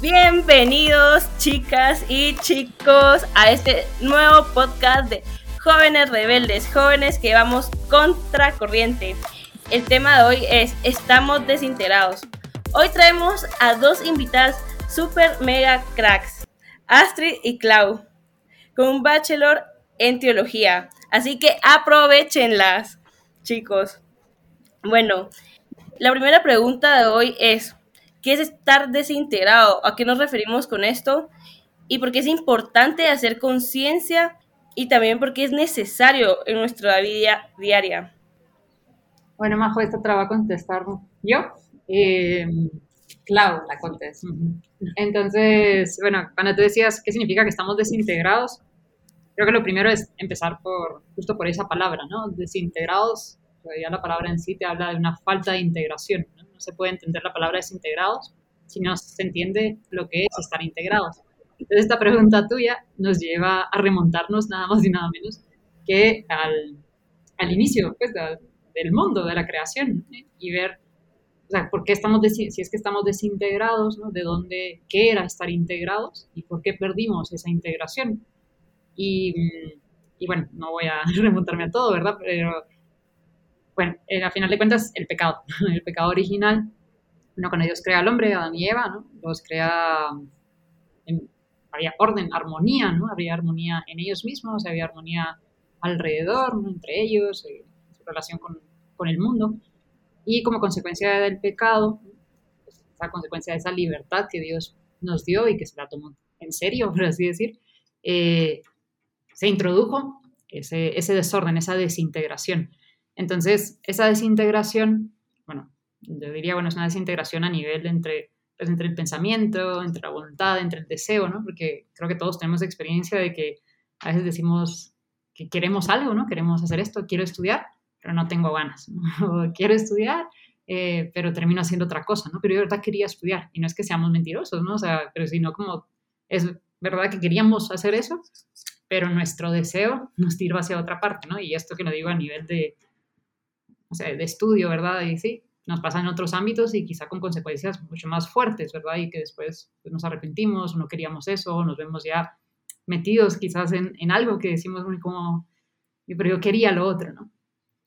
Bienvenidos chicas y chicos a este nuevo podcast de Jóvenes Rebeldes, jóvenes que vamos contra corriente. El tema de hoy es Estamos desintegrados. Hoy traemos a dos invitadas super mega cracks, Astrid y Clau, con un bachelor en teología. Así que aprovechenlas, chicos. Bueno, la primera pregunta de hoy es, ¿qué es estar desintegrado? ¿A qué nos referimos con esto? Y por qué es importante hacer conciencia y también por qué es necesario en nuestra vida diaria. Bueno, Majo, esta te la a contestar yo. Eh, Clau la contesta. Entonces, bueno, cuando tú decías qué significa que estamos desintegrados, creo que lo primero es empezar por justo por esa palabra, ¿no? Desintegrados, ya la palabra en sí te habla de una falta de integración. Se puede entender la palabra desintegrados si no se entiende lo que es estar integrados. Entonces, esta pregunta tuya nos lleva a remontarnos nada más y nada menos que al, al inicio pues, del mundo, de la creación, ¿eh? y ver o sea, ¿por qué estamos si es que estamos desintegrados, ¿no? De dónde, qué era estar integrados y por qué perdimos esa integración. Y, y bueno, no voy a remontarme a todo, ¿verdad? Pero bueno, eh, final de cuentas, el pecado, el pecado original, bueno, cuando Dios crea al hombre, Adán y Eva, ¿no? Los crea, en, había orden, armonía, ¿no? Había armonía en ellos mismos, había armonía alrededor, ¿no? entre ellos, en su relación con, con el mundo y como consecuencia del pecado, pues, a consecuencia de esa libertad que Dios nos dio y que se la tomó en serio, por así decir, eh, se introdujo ese, ese, desorden, esa desintegración. Entonces, esa desintegración, bueno, yo diría, bueno, es una desintegración a nivel entre, pues, entre el pensamiento, entre la voluntad, entre el deseo, ¿no? Porque creo que todos tenemos experiencia de que a veces decimos que queremos algo, ¿no? Queremos hacer esto, quiero estudiar, pero no tengo ganas, quiero estudiar, eh, pero termino haciendo otra cosa, ¿no? Pero yo de verdad quería estudiar, y no es que seamos mentirosos, ¿no? O sea, pero sino como, es verdad que queríamos hacer eso, pero nuestro deseo nos tiró hacia otra parte, ¿no? Y esto que lo digo a nivel de, o sea, de estudio, ¿verdad? Y sí, nos pasa en otros ámbitos y quizá con consecuencias mucho más fuertes, ¿verdad? Y que después pues, nos arrepentimos, no queríamos eso, nos vemos ya metidos quizás en, en algo que decimos muy como, pero yo quería lo otro, ¿no?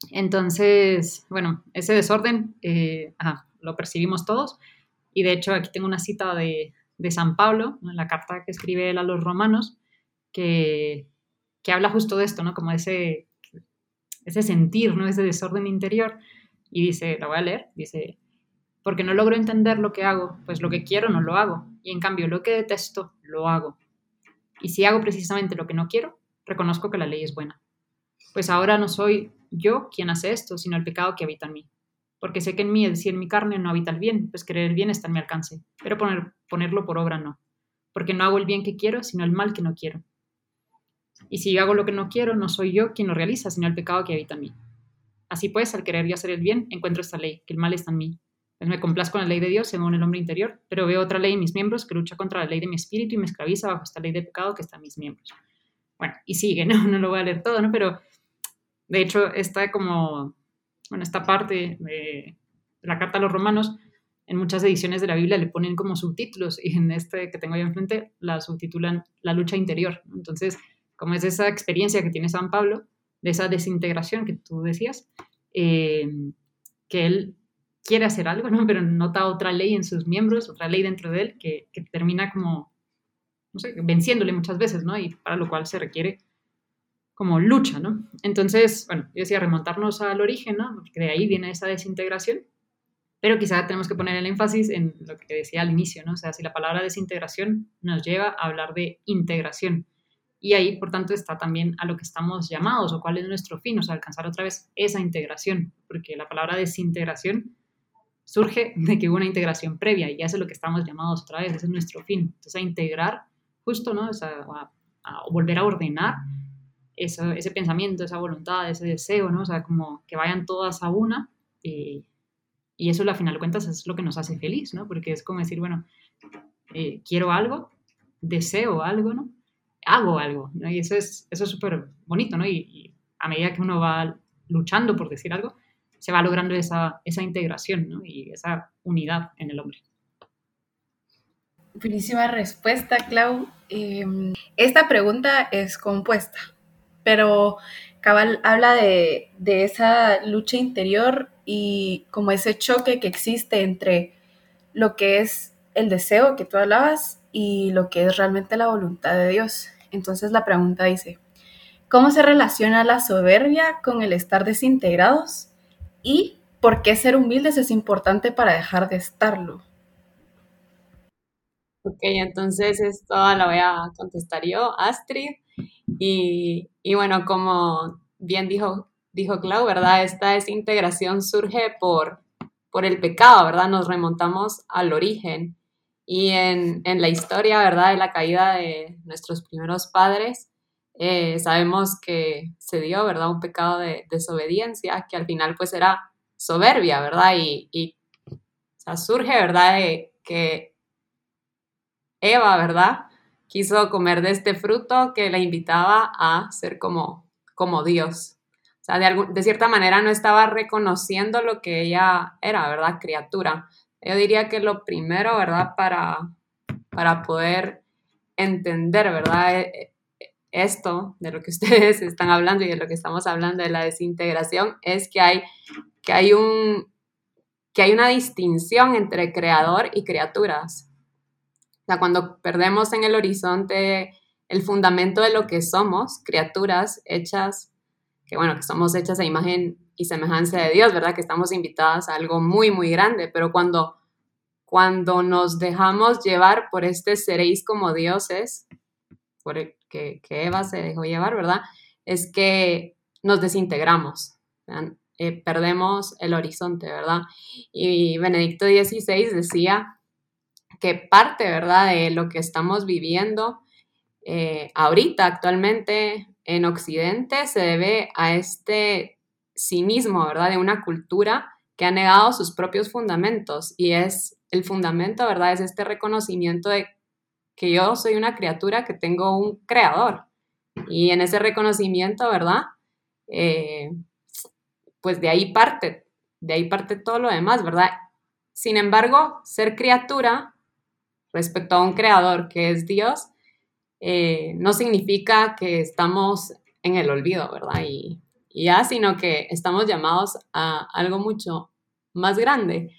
Entonces, bueno, ese desorden eh, lo percibimos todos. Y de hecho, aquí tengo una cita de, San Pablo, en la carta que escribe él a los romanos, que, habla justo de esto, ¿no? Como ese, ese sentir, ¿no? Ese desorden interior. Y dice, la voy a leer, dice, porque no logro entender lo que hago, pues lo que quiero no lo hago. Y en cambio, lo que detesto, lo hago. Y si hago precisamente lo que no quiero, reconozco que la ley es buena. Pues ahora no soy yo quien hace esto, sino el pecado que habita en mí. Porque sé que en mí, es decir, en mi carne, no habita el bien, pues querer el bien está en mi alcance, pero poner, ponerlo por obra no. Porque no hago el bien que quiero, sino el mal que no quiero. Y si hago lo que no quiero, no soy yo quien lo realiza, sino el pecado que habita en mí. Así pues, al querer y hacer el bien, encuentro esta ley, que el mal está en mí. Pues me complazco con la ley de Dios según el hombre interior, pero veo otra ley en mis miembros que lucha contra la ley de mi espíritu y me esclaviza bajo esta ley de pecado que está en mis miembros. Bueno, y sigue, ¿no? No lo voy a leer todo, ¿no? Pero de hecho, esta como, bueno, esta parte de la carta a los romanos, en muchas ediciones de la Biblia le ponen como subtítulos y en este que tengo ahí enfrente la subtitulan La lucha interior. Entonces, como es esa experiencia que tiene San Pablo, de esa desintegración que tú decías, eh, que él quiere hacer algo, ¿no? pero nota otra ley en sus miembros, otra ley dentro de él que, termina como, no sé, venciéndole muchas veces, ¿no? Y para lo cual se requiere como lucha, ¿no? Entonces, bueno, yo decía remontarnos al origen, ¿no? Porque de ahí viene esa desintegración, pero quizá tenemos que poner el énfasis en lo que decía al inicio, ¿no? O sea, si la palabra desintegración nos lleva a hablar de integración. Y ahí, por tanto, está también a lo que estamos llamados o cuál es nuestro fin, o sea, alcanzar otra vez esa integración, porque la palabra desintegración surge de que hubo una integración previa y ya es lo que estamos llamados otra vez, ese es nuestro fin. Entonces, a integrar justo, ¿no? O sea, a, volver a ordenar ese pensamiento, esa voluntad, ese deseo, ¿no? O sea, como que vayan todas a una eh, y eso, al final de cuentas, es lo que nos hace feliz, ¿no? Porque es como decir, bueno, eh, quiero algo, deseo algo, ¿no? Hago algo, ¿no? Y eso es eso súper bonito, ¿no? Y, a medida que uno va luchando por decir algo, se va logrando esa, esa integración, ¿no? Y esa unidad en el hombre. Buenísima respuesta, Clau. Em, esta pregunta es compuesta, pero Cabal habla de, de, esa lucha interior y como ese choque que existe entre lo que es el deseo que tú hablabas y lo que es realmente la voluntad de Dios. Entonces la pregunta dice, ¿cómo se relaciona la soberbia con el estar desintegrados? ¿Y por qué ser humildes es importante para dejar de estarlo? Ok, entonces esto la voy a contestar yo, Astrid. Y, y bueno, como bien dijo, dijo Clau, ¿verdad? Esta desintegración surge por, por el pecado, ¿verdad? Nos remontamos al origen. Y en, en la historia, ¿verdad? De la caída de nuestros primeros padres, eh, sabemos que se dio, ¿verdad? Un pecado de desobediencia que al final pues era soberbia, ¿verdad? Y, y o surge, ¿verdad? Que Eva, ¿verdad? Quiso comer de este fruto que la invitaba a ser como, como Dios. O sea, de, de cierta manera no estaba reconociendo lo que ella era, ¿verdad? Criatura. Yo diría que lo primero, ¿verdad? Para, para poder entender, ¿verdad? E, e, esto de lo que ustedes están hablando y de lo que estamos hablando de la desintegración es que hay, que hay, un, que hay una distinción entre creador y criaturas cuando perdemos en el horizonte el fundamento de lo que somos, criaturas hechas, que bueno, que somos hechas a imagen y semejanza de Dios, ¿verdad? Que estamos invitadas a algo muy, muy grande, pero cuando, cuando nos dejamos llevar por este seréis como dioses, por el que, que Eva se dejó llevar, ¿verdad? Es que nos desintegramos, eh, perdemos el horizonte, ¿verdad? Y Benedicto XVI decía que parte, ¿verdad?, de lo que estamos viviendo eh, ahorita, actualmente en Occidente, se debe a este cinismo, ¿verdad?, de una cultura que ha negado sus propios fundamentos y es el fundamento, ¿verdad?, es este reconocimiento de que yo soy una criatura que tengo un creador y en ese reconocimiento, ¿verdad?, eh, pues de ahí parte, de ahí parte todo lo demás, ¿verdad? Sin embargo, ser criatura respecto a un creador que es Dios, eh, no significa que estamos en el olvido, ¿verdad? Y, ya, sino que estamos llamados a algo mucho más grande.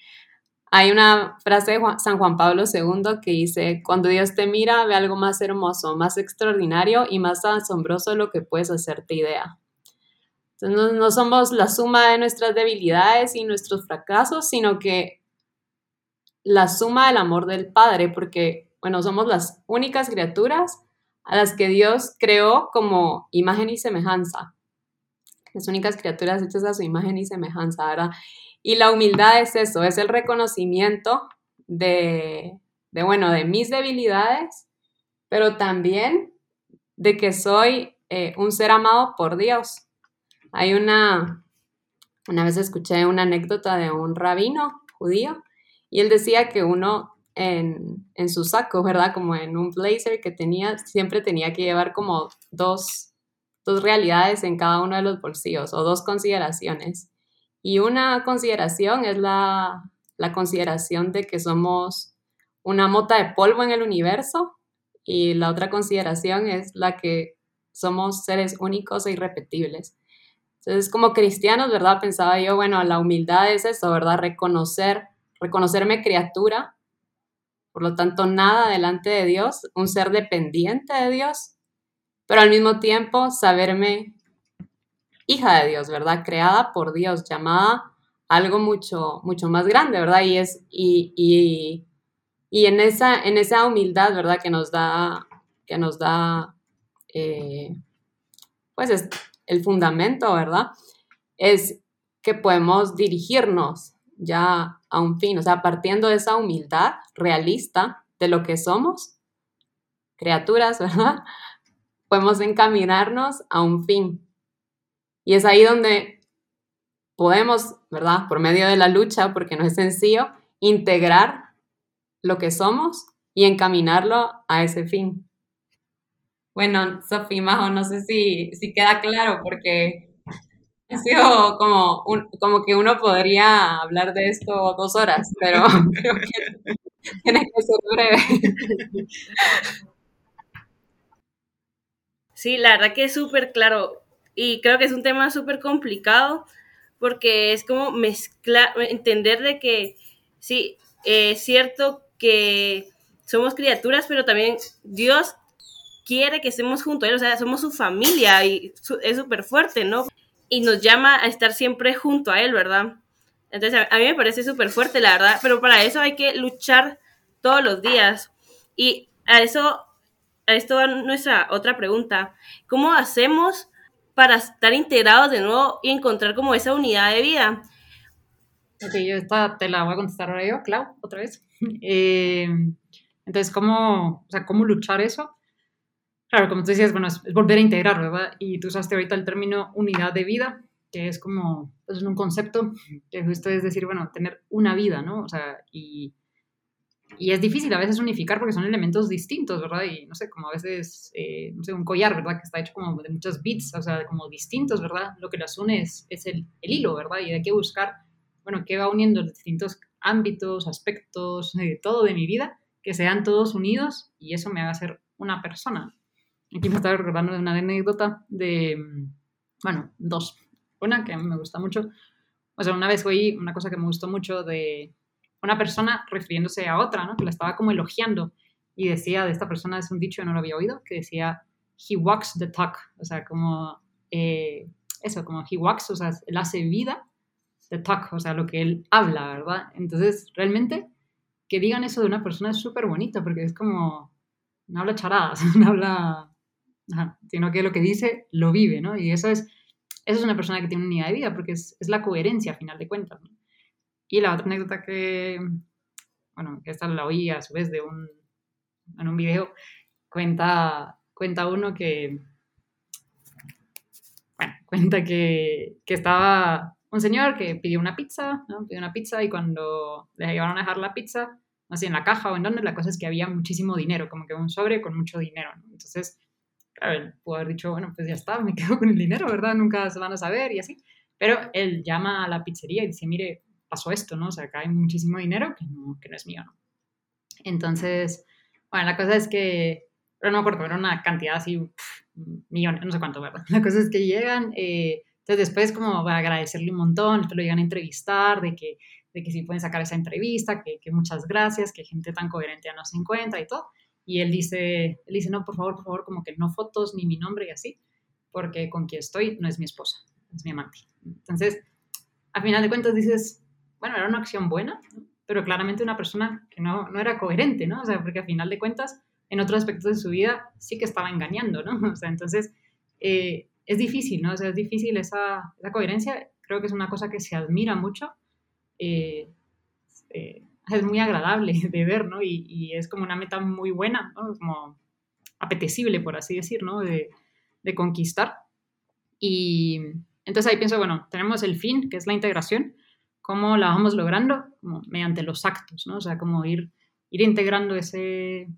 Hay una frase de San Juan Pablo II que dice, cuando Dios te mira, ve algo más hermoso, más extraordinario y más asombroso de lo que puedes hacerte idea. Entonces, no somos la suma de nuestras debilidades y nuestros fracasos, sino que la suma del amor del Padre, porque, bueno, somos las únicas criaturas a las que Dios creó como imagen y semejanza. Las únicas criaturas hechas a su imagen y semejanza, ¿verdad? Y la humildad es eso, es el reconocimiento de, de bueno, de mis debilidades, pero también de que soy eh, un ser amado por Dios. Hay una, una vez escuché una anécdota de un rabino judío y él decía que uno en, su saco, ¿verdad? Como en un blazer que tenía, siempre tenía que llevar como dos, dos realidades en cada uno de los bolsillos o dos consideraciones. Y una consideración es la, la consideración de que somos una mota de polvo en el universo y la otra consideración es la que somos seres únicos e irrepetibles. Entonces, como cristianos, ¿verdad? Pensaba yo, bueno, la humildad es eso, ¿verdad? Reconocer reconocerme criatura, por lo tanto nada delante de Dios, un ser dependiente de Dios, pero al mismo tiempo saberme hija de Dios, ¿verdad? Creada por Dios, llamada algo mucho, mucho más grande, ¿verdad? Y es, y, en, esa, en esa humildad, ¿verdad? Que nos da, que nos da, eh, pues es el fundamento, ¿verdad? Es que podemos dirigirnos ya a un fin, o sea, partiendo de esa humildad realista de lo que somos, criaturas, ¿verdad? Podemos encaminarnos a un fin. Y es ahí donde podemos, ¿verdad? Por medio de la lucha, porque no es sencillo, integrar lo que somos y encaminarlo a ese fin. Bueno, Sofía Majo, no sé si, si queda claro, porque ha sido como, como que uno podría hablar de esto dos horas, pero creo que tiene que ser breve. Sí, la verdad que es súper claro y creo que es un tema súper complicado porque es como mezclar, entender de que sí, es cierto que somos criaturas, pero también Dios quiere que estemos juntos o sea, somos su familia y es súper fuerte, ¿no? Y nos llama a estar siempre junto a Él, ¿verdad? Entonces, a, mí me parece súper fuerte, la verdad, pero para eso hay que luchar todos los días. Y a eso, esto va nuestra otra pregunta. ¿Cómo hacemos para estar integrados de nuevo y encontrar como esa unidad de vida? Ok, yo esta te la voy a contestar ahora yo, Clau, otra vez. Eh, entonces, ¿cómo, o sea, ¿cómo luchar eso? Claro, como tú decías, bueno, es, volver a integrar, ¿verdad? Y tú usaste ahorita el término unidad de vida, que es como, pues, es un concepto que justo es decir, bueno, tener una vida, ¿no? O sea, y, y es difícil a veces unificar porque son elementos distintos, ¿verdad? Y no sé, como a veces, eh, no sé, un collar, ¿verdad? Que está hecho como de muchos bits, o sea, como distintos, ¿verdad? Lo que las une es, es el, el, hilo, ¿verdad? Y hay que buscar, bueno, qué va uniendo los distintos ámbitos, aspectos, de todo de mi vida, que sean todos unidos y eso me haga ser una persona. Aquí me estaba recordando de una anécdota de, bueno, dos. Una que a mí me gusta mucho. O sea, una vez oí una cosa que me gustó mucho de una persona refiriéndose a otra, ¿no? Que la estaba como elogiando y decía de esta persona, es un dicho, no lo había oído, que decía, he walks the talk. O sea, como, eh, eso, como he walks, o sea, él hace vida the talk, o sea, lo que él habla, ¿verdad? Entonces, realmente, que digan eso de una persona es súper bonito porque es como, no habla charadas, no habla sino que lo que dice lo vive, ¿no? Y eso es, eso es una persona que tiene unidad de vida, porque es, es la coherencia a final de cuentas. ¿no? Y la otra anécdota que, bueno, que esta la oí a su vez de un, en un video, cuenta, cuenta uno que, bueno, cuenta que, que estaba un señor que pidió una pizza, ¿no? Pidió una pizza y cuando le llevaron a dejar la pizza, así en la caja o en donde, la cosa es que había muchísimo dinero, como que un sobre con mucho dinero, ¿no? Entonces, él pudo haber dicho, bueno, pues ya está, me quedo con el dinero, ¿verdad? Nunca se van a saber y así. Pero él llama a la pizzería y dice, mire, pasó esto, ¿no? O sea, acá hay muchísimo dinero que no, que no es mío, ¿no? Entonces, bueno, la cosa es que, no me acuerdo, era una cantidad así, millones, no sé cuánto, ¿verdad? La cosa es que llegan, eh, entonces después como agradecerle un montón, te lo llegan a entrevistar, de que, de que sí pueden sacar esa entrevista, que, que muchas gracias, que gente tan coherente ya no se encuentra y todo. Y él dice, él dice, no, por favor, por favor, como que no fotos ni mi nombre y así, porque con quien estoy no es mi esposa, es mi amante. Entonces, a final de cuentas dices, bueno, era una acción buena, pero claramente una persona que no, no era coherente, ¿no? O sea, porque a final de cuentas, en otros aspectos de su vida sí que estaba engañando, ¿no? O sea, entonces, eh, es difícil, ¿no? O sea, es difícil esa, esa, coherencia, creo que es una cosa que se admira mucho. Eh, eh, es muy agradable de ver, ¿no? Y, y, es como una meta muy buena, ¿no? Como apetecible, por así decir, ¿no? De, de, conquistar. Y entonces ahí pienso, bueno, tenemos el fin, que es la integración, ¿cómo la vamos logrando? Como mediante los actos, ¿no? O sea, como ir, ir integrando ese,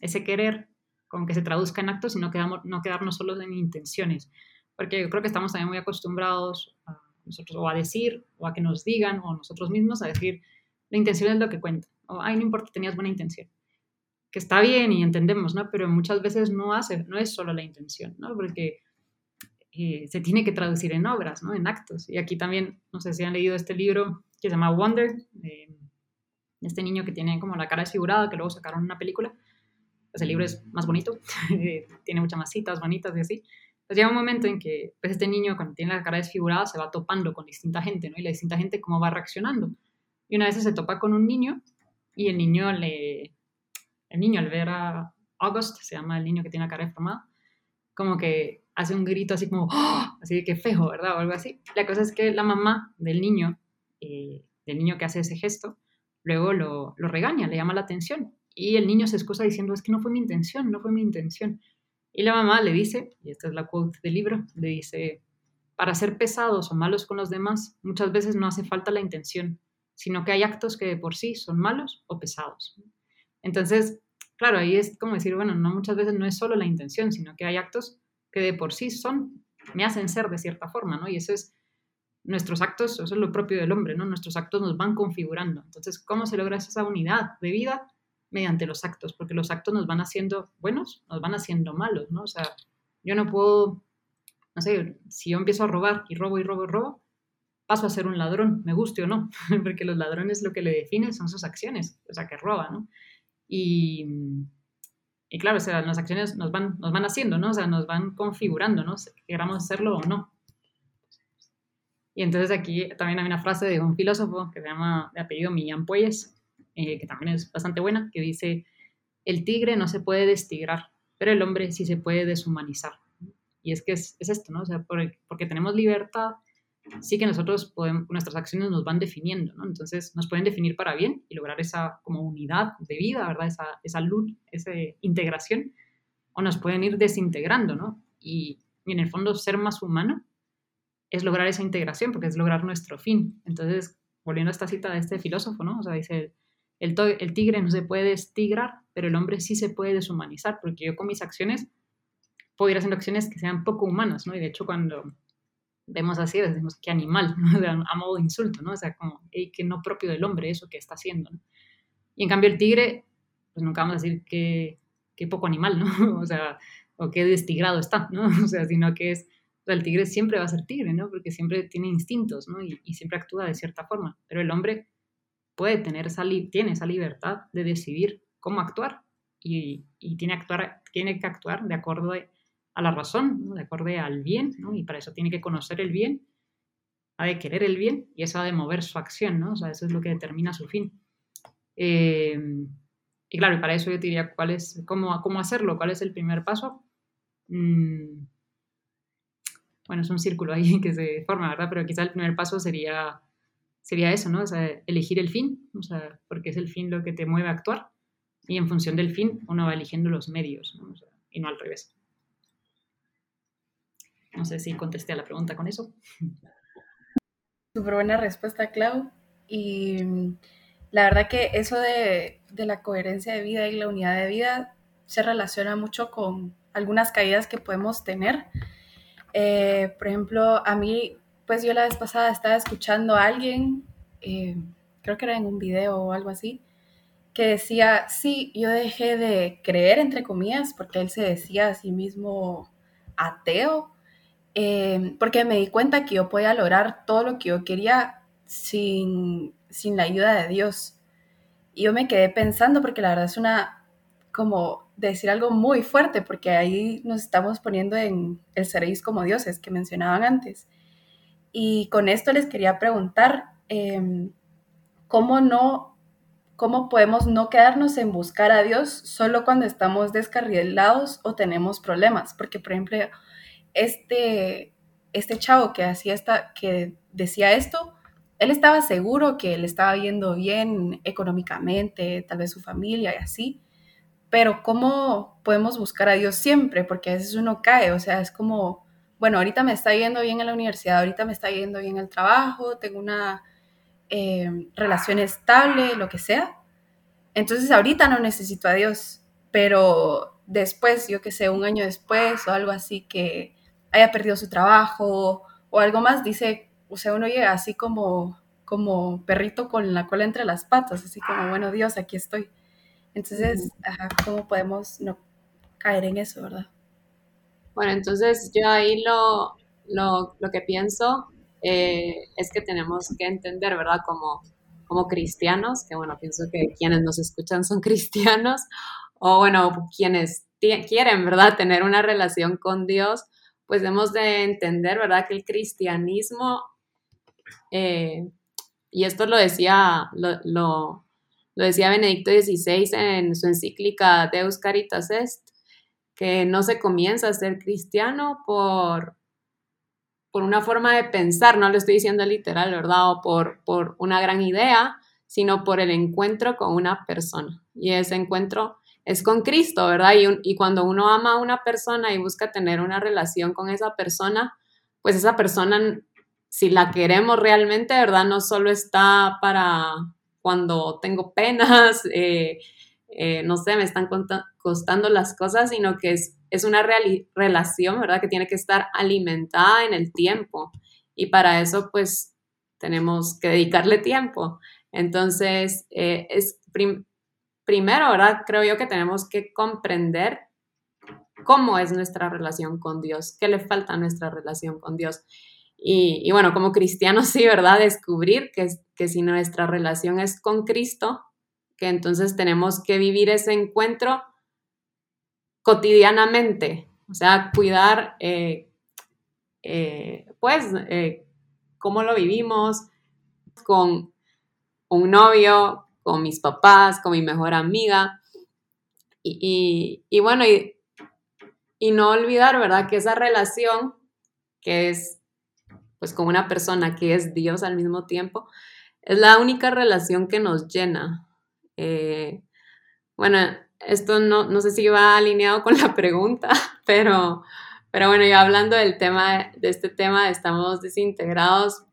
ese querer con que se traduzca en actos y no, quedamos, no quedarnos solo en intenciones. Porque yo creo que estamos también muy acostumbrados a nosotros o a decir, o a que nos digan, o nosotros mismos a decir, la intención es lo que cuenta. O, ay, no importa, tenías buena intención. Que está bien y entendemos, ¿no? Pero muchas veces no hace, no es solo la intención, ¿no? Porque eh, se tiene que traducir en obras, ¿no? En actos. Y aquí también, no sé si han leído este libro que se llama Wonder, de este niño que tiene como la cara desfigurada, que luego sacaron una película. Pues el libro es más bonito, tiene muchas más citas bonitas y así. Pues llega un momento en que pues este niño cuando tiene la cara desfigurada se va topando con distinta gente, ¿no? Y la distinta gente cómo va reaccionando. Y una vez se topa con un niño y el niño le... El niño al ver a August, se llama el niño que tiene la cara deformada, como que hace un grito así como, ¡Oh! así de que feo, ¿verdad? O algo así. La cosa es que la mamá del niño, eh, del niño que hace ese gesto, luego lo, lo regaña, le llama la atención. Y el niño se excusa diciendo, es que no fue mi intención, no fue mi intención. Y la mamá le dice, y esta es la quote del libro, le dice, para ser pesados o malos con los demás, muchas veces no hace falta la intención, sino que hay actos que de por sí son malos o pesados. Entonces, claro, ahí es como decir, bueno, no muchas veces no es solo la intención, sino que hay actos que de por sí son, me hacen ser de cierta forma, ¿no? Y eso es, nuestros actos, eso es lo propio del hombre, ¿no? Nuestros actos nos van configurando. Entonces, ¿cómo se logra esa unidad de vida? mediante los actos, porque los actos nos van haciendo buenos, nos van haciendo malos, ¿no? O sea, yo no puedo, no sé, si yo empiezo a robar y robo y robo y robo, paso a ser un ladrón, me guste o no, porque los ladrones lo que le definen son sus acciones, o sea, que roba, ¿no? Y, y claro, o sea, las acciones nos van, nos van haciendo, ¿no? O sea, nos van configurando, ¿no? Si queramos hacerlo o no. Y entonces aquí también hay una frase de un filósofo que se llama de apellido Millán Puelles, eh, que también es bastante buena, que dice, el tigre no se puede destigrar, pero el hombre sí se puede deshumanizar. Y es que es, es esto, ¿no? O sea, porque tenemos libertad, sí que nosotros podemos, nuestras acciones nos van definiendo, ¿no? Entonces nos pueden definir para bien y lograr esa como unidad de vida, ¿verdad? Esa, esa luz, esa integración, o nos pueden ir desintegrando, ¿no? Y, y, en el fondo ser más humano es lograr esa integración, porque es lograr nuestro fin. Entonces, volviendo a esta cita de este filósofo, ¿no? O sea, dice, el, el tigre no se puede destigrar, pero el hombre sí se puede deshumanizar, porque yo con mis acciones puedo ir acciones que sean poco humanas, ¿no? Y de hecho cuando vemos así, decimos, qué animal, a modo de insulto, ¿no? O sea, como, hey, que no propio del hombre eso que está haciendo, ¿no? Y en cambio el tigre, pues nunca vamos a decir que, qué poco animal, ¿no? O sea, o qué destigrado está, ¿no? O sea, sino que es, o sea, el tigre siempre va a ser tigre, ¿no? Porque siempre tiene instintos, ¿no? Y, y siempre actúa de cierta forma, pero el hombre puede tener esa, tiene esa libertad de decidir cómo actuar y, y tiene, actuar, tiene que actuar de acuerdo a a la razón, de acuerdo al bien, ¿no? y para eso tiene que conocer el bien, ha de querer el bien y eso ha de mover su acción, ¿no? o sea, eso es lo que determina su fin. Eh, y claro, para eso yo diría cuál es, cómo, cómo hacerlo, cuál es el primer paso. Mm, bueno, es un círculo ahí que se forma, ¿verdad? Pero quizá el primer paso sería, sería eso, ¿no? O sea, elegir el fin, o sea, porque es el fin lo que te mueve a actuar y en función del fin uno va eligiendo los medios, ¿no? y no al revés. No sé si contesté a la pregunta con eso. Súper buena respuesta, Clau. Y mm, la verdad que eso de, la coherencia de vida y la unidad de vida se relaciona mucho con algunas caídas que podemos tener. Eh, por ejemplo, a mí, pues yo la vez pasada estaba escuchando a alguien, eh, creo que era en un video o algo así, que decía, sí, yo dejé de creer, entre comillas, porque él se decía a sí mismo ateo, Em, porque me di cuenta que yo podía lograr todo lo que yo quería sin, sin la ayuda de Dios. Y yo me quedé pensando, porque la verdad es una, como decir algo muy fuerte, porque ahí nos estamos poniendo en el seréis como dioses que mencionaban antes. Y con esto les quería preguntar, em, ¿cómo no, cómo podemos no quedarnos en buscar a Dios solo cuando estamos descarrilados o tenemos problemas? Porque, por ejemplo, este, este chavo que hacía esta, que decía esto, él estaba seguro que le estaba yendo bien económicamente, tal vez su familia y así, pero ¿cómo podemos buscar a Dios siempre? Porque a veces uno cae, o sea, es como, bueno, ahorita me está yendo bien en la universidad, ahorita me está yendo bien el trabajo, tengo una eh, relación estable, lo que sea. Entonces ahorita no necesito a Dios, pero después, yo que sé, un año después o algo así que haya perdido su trabajo o algo más, dice, o sea, uno llega así como, como perrito con la cola entre las patas, así como, bueno, Dios, aquí estoy. Entonces, ¿cómo podemos no caer en eso, verdad? Bueno, entonces yo ahí lo, lo, lo que pienso eh, es que tenemos que entender, ¿verdad? Como, como cristianos, que bueno, pienso que quienes nos escuchan son cristianos, o bueno, quienes quieren, ¿verdad? Tener una relación con Dios, pues hemos de entender, ¿verdad? Que el cristianismo, eh, y esto lo decía, lo, decía Benedicto XVI en su encíclica Deus Caritas Est, que no se comienza a ser cristiano por, por una forma de pensar, no lo estoy diciendo literal, ¿verdad? O por, por una gran idea, sino por el encuentro con una persona. Y ese encuentro es con Cristo, ¿verdad? Y, cuando uno ama a una persona y busca tener una relación con esa persona, pues esa persona, si la queremos realmente, ¿verdad? No solo está para cuando tengo penas, eh, eh, no sé, me están costando las cosas, sino que es, es una relación, ¿verdad? Que tiene que estar alimentada en el tiempo. Y para eso, pues, tenemos que dedicarle tiempo. Entonces, eh, es primero, ¿verdad? Creo yo que tenemos que comprender cómo es nuestra relación con Dios, qué le falta a nuestra relación con Dios. Y, bueno, como cristianos, sí, ¿verdad? Descubrir que, que si nuestra relación es con Cristo, que entonces tenemos que vivir ese encuentro cotidianamente, o sea, cuidar, eh, eh, pues, eh, cómo lo vivimos con un novio, con mis papás, con mi mejor amiga. Y, bueno, y, no olvidar, ¿verdad? Que esa relación que es pues con una persona que es Dios al mismo tiempo, es la única relación que nos llena. Eh, bueno, esto no, no, sé si va alineado con la pregunta, pero, pero bueno, yo hablando del tema, de este tema, estamos desintegrados,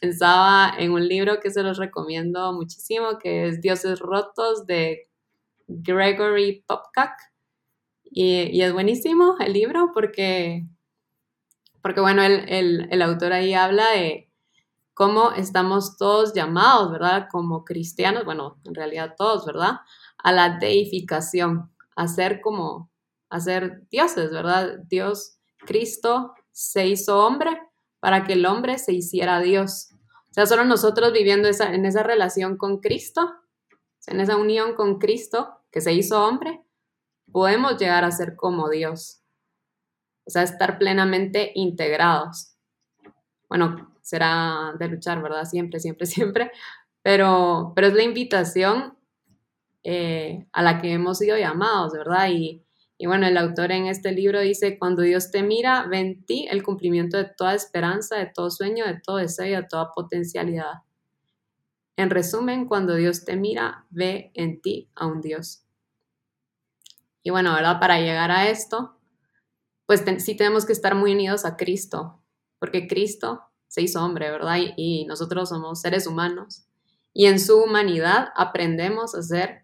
pensaba en un libro que se los recomiendo muchísimo, que es Dioses Rotos de Gregory Popcak. Y, es buenísimo el libro porque, porque bueno, el, el, autor ahí habla de cómo estamos todos llamados, ¿verdad? Como cristianos, bueno, en realidad todos, ¿verdad? A la deificación, a ser como, a ser dioses, ¿verdad? Dios, Cristo se hizo hombre para que el hombre se hiciera Dios. O sea, solo nosotros viviendo esa, en esa relación con Cristo, en esa unión con Cristo que se hizo hombre, podemos llegar a ser como Dios. O sea, estar plenamente integrados. Bueno, será de luchar, ¿verdad? Siempre, siempre, siempre. Pero, pero es la invitación eh, a la que hemos sido llamados, ¿verdad? Y, y bueno, el autor en este libro dice, cuando Dios te mira, ve en ti el cumplimiento de toda esperanza, de todo sueño, de todo deseo y de toda potencialidad. En resumen, cuando Dios te mira, ve en ti a un Dios. Y bueno, ¿verdad? Para llegar a esto, pues sí tenemos que estar muy unidos a Cristo, porque Cristo se hizo hombre, ¿verdad? Y, nosotros somos seres humanos. Y en su humanidad aprendemos a ser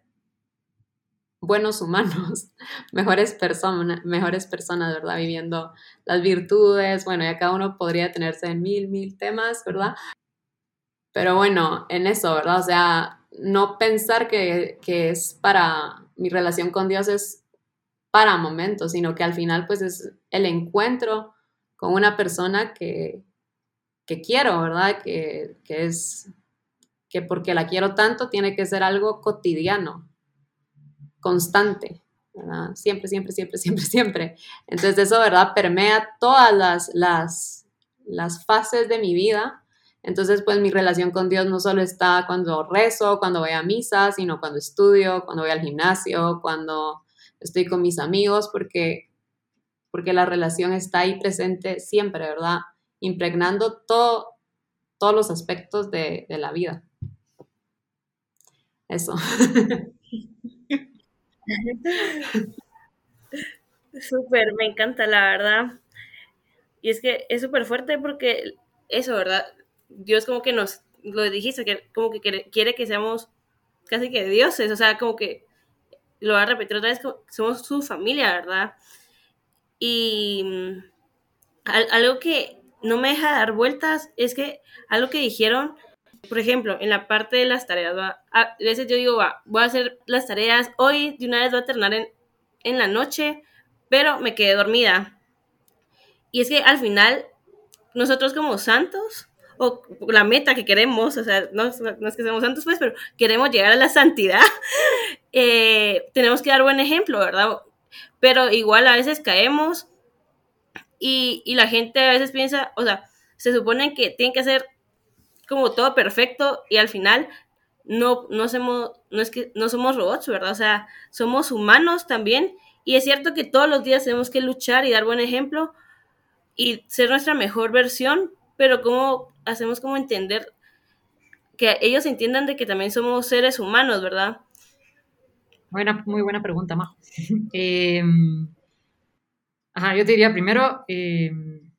buenos humanos, mejores personas, mejores personas, ¿verdad? Viviendo las virtudes, bueno, ya cada uno podría tenerse en mil, mil temas, ¿verdad? Pero bueno, en eso, ¿verdad? O sea, no pensar que, que es para mi relación con Dios es para momentos, sino que al final pues es el encuentro con una persona que, que quiero, ¿verdad? Que, que, es, que porque la quiero tanto tiene que ser algo cotidiano, constante, ¿verdad? Siempre, siempre, siempre, siempre, siempre. Entonces eso, ¿verdad? Permea todas las, las, las fases de mi vida. Entonces, pues mi relación con Dios no solo está cuando rezo, cuando voy a misa, sino cuando estudio, cuando voy al gimnasio, cuando estoy con mis amigos, porque, porque la relación está ahí presente siempre, ¿verdad? Impregnando todo, todos los aspectos de, de la vida. Eso. Súper, me encanta, la verdad. Y es que es súper fuerte porque eso, ¿verdad? Dios como que nos, lo dijiste, que como que quiere que seamos casi que dioses, o sea, como que lo voy a repetir otra vez, somos su familia, ¿verdad? Y mm, algo que no me deja dar vueltas es que algo que dijeron, por ejemplo, en la parte de las tareas, a veces yo digo, va, voy a hacer las tareas, hoy de una vez voy a terminar en, en la noche, pero me quedé dormida. Y es que al final, nosotros como santos, o la meta que queremos, o sea, no, no, es que seamos santos, pues, pero queremos llegar a la santidad, eh, tenemos que dar buen ejemplo, ¿verdad? Pero igual a veces caemos y, y, la gente a veces piensa, o sea, se supone que tienen que hacer como todo perfecto y al final no, no, somos, no, es que, no somos robots, ¿verdad? O sea, somos humanos también y es cierto que todos los días tenemos que luchar y dar buen ejemplo y ser nuestra mejor versión, pero ¿cómo hacemos como entender que ellos entiendan de que también somos seres humanos, ¿verdad? Buena, muy buena pregunta, Majo. Em, ajá, yo te diría primero, em,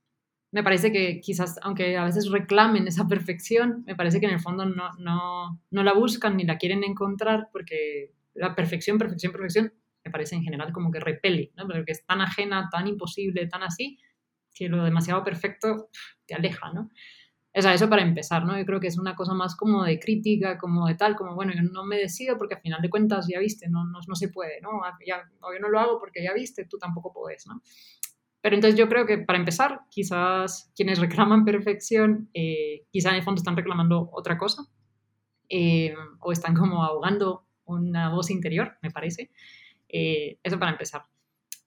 me parece que quizás, aunque a veces reclamen esa perfección, me parece que en el fondo no, no, no la buscan ni la quieren encontrar porque la perfección, perfección, perfección, me parece en general como que repele, ¿no? Porque es tan ajena, tan imposible, tan así, que lo demasiado perfecto te aleja, ¿no? o sea, eso para empezar, ¿no? Yo creo que es una cosa más como de crítica, como de tal, como, bueno, yo no me decido porque al final de cuentas ya viste, no, no, no se puede, ¿no? Ah, o yo no lo hago porque ya viste, tú tampoco puedes, ¿no? Pero entonces yo creo que para empezar, quizás quienes reclaman perfección, eh, quizá en el fondo están reclamando otra cosa, eh, o están como ahogando una voz interior, me parece. Eh, eso para empezar.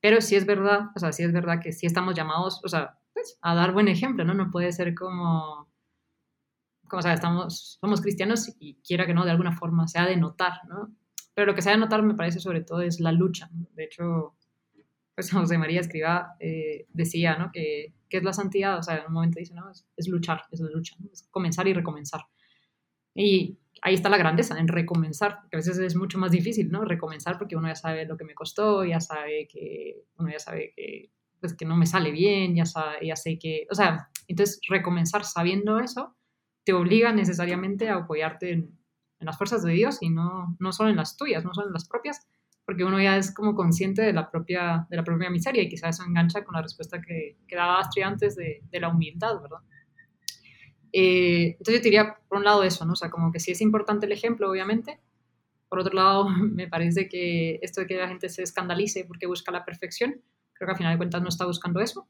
Pero sí es verdad, o sea, sí es verdad que sí estamos llamados, o sea, pues, a dar buen ejemplo, ¿no? No puede ser como como sea, estamos, somos cristianos y quiera que no, de alguna forma se ha de notar, ¿no? Pero lo que se ha de notar me parece sobre todo es la lucha. De hecho, pues José María Escriba eh, decía, ¿no? Que, que, es la santidad, o sea, en un momento dice, ¿no? Es, luchar, es la lucha, es comenzar y recomenzar. Y ahí está la grandeza, en recomenzar, que a veces es mucho más difícil, ¿no? Recomenzar porque uno ya sabe lo que me costó, ya sabe que, uno ya sabe que, pues, que no me sale bien, ya, ya sé que, o sea, entonces recomenzar sabiendo eso, te obliga necesariamente a apoyarte en, las fuerzas de Dios y no, no solo en las tuyas, no solo en las propias, porque uno ya es como consciente de la propia, de la propia miseria y quizás eso engancha con la respuesta que, que daba Astrid antes de, de, la humildad, ¿verdad? Eh, entonces yo diría, por un lado, eso, ¿no? O sea, como que sí es importante el ejemplo, obviamente. Por otro lado, me parece que esto de que la gente se escandalice porque busca la perfección, creo que al final de cuentas no está buscando eso.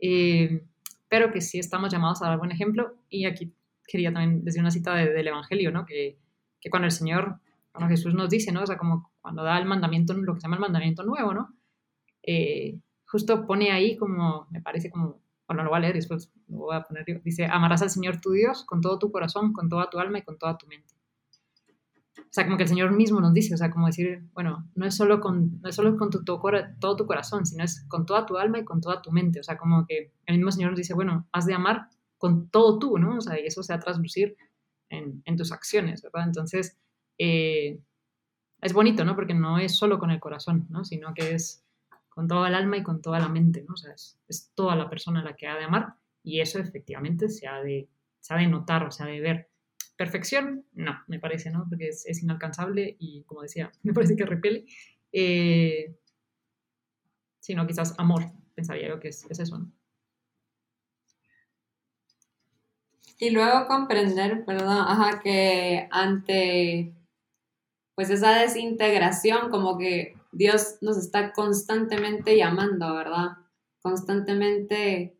Eh, pero que sí estamos llamados a dar buen ejemplo. Y aquí quería también decir una cita del Evangelio, ¿no? Que, que, cuando el Señor, cuando Jesús nos dice, ¿no? O sea, como cuando da el mandamiento, lo que se llama el mandamiento nuevo, ¿no? Eh, justo pone ahí como, me parece como, bueno, lo voy a leer después, lo voy a poner, dice, amarás al Señor tu Dios con todo tu corazón, con toda tu alma y con toda tu mente. O sea, como que el Señor mismo nos dice, o sea, como decir, bueno, no es solo con, no es solo con tu, todo tu corazón, sino es con toda tu alma y con toda tu mente. O sea, como que el mismo Señor nos dice, bueno, has de amar con todo tú, ¿no? O sea, y eso se va a traslucir en, en tus acciones, ¿verdad? Entonces, eh, es bonito, ¿no? Porque no es solo con el corazón, ¿no? Sino que es con toda el alma y con toda la mente, ¿no? O sea, es, toda la persona la que ha de amar y eso efectivamente se ha de, se ha de notar, o se ha de ver. Perfección, no, me parece, ¿no? Porque es, es inalcanzable y, como decía, me parece que repele. Eh, sino quizás amor, pensaría yo que es, es eso, ¿no? Y luego comprender, perdón, ajá, que ante pues esa desintegración, como que Dios nos está constantemente llamando, ¿verdad? Constantemente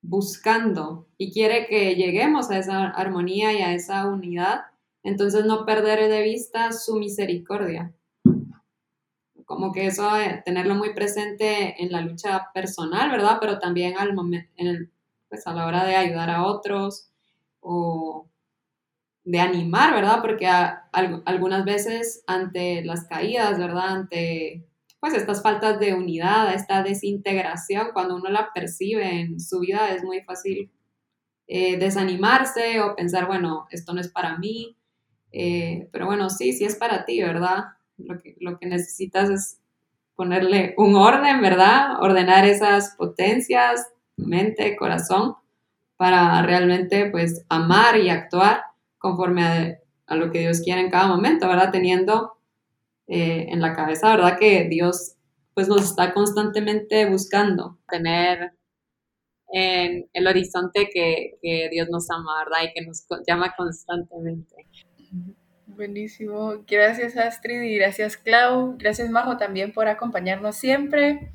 buscando y quiere que lleguemos a esa armonía y a esa unidad, entonces no perder de vista su misericordia. Como que eso, eh, tenerlo muy presente en la lucha personal, ¿verdad? Pero también al momento, pues a la hora de ayudar a otros, o de animar, ¿verdad? Porque algunas veces ante las caídas, ¿verdad? Ante pues estas faltas de unidad, esta desintegración, cuando uno la percibe en su vida es muy fácil eh, desanimarse o pensar, bueno, esto no es para mí, eh, pero bueno, sí, sí es para ti, ¿verdad? Lo que, lo que necesitas es ponerle un orden, ¿verdad? Ordenar esas potencias, mente, corazón, para realmente pues amar y actuar conforme a, lo que Dios quiere en cada momento, ¿verdad? Teniendo eh, en la cabeza, ¿verdad? Que Dios pues nos está constantemente buscando, tener en el horizonte que, que Dios nos ama, ¿verdad? Y que nos llama constantemente. Buenísimo. Gracias Astrid y gracias Clau. Gracias Majo también por acompañarnos siempre.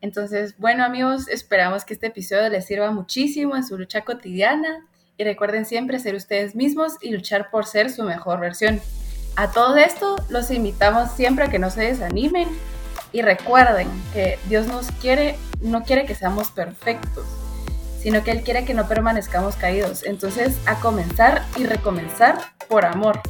Entonces, bueno amigos, esperamos que este episodio les sirva muchísimo en su lucha cotidiana y recuerden siempre ser ustedes mismos y luchar por ser su mejor versión. A todo esto los invitamos siempre a que no se desanimen y recuerden que Dios nos quiere, no quiere que seamos perfectos, sino que Él quiere que no permanezcamos caídos. Entonces, a comenzar y recomenzar por amor.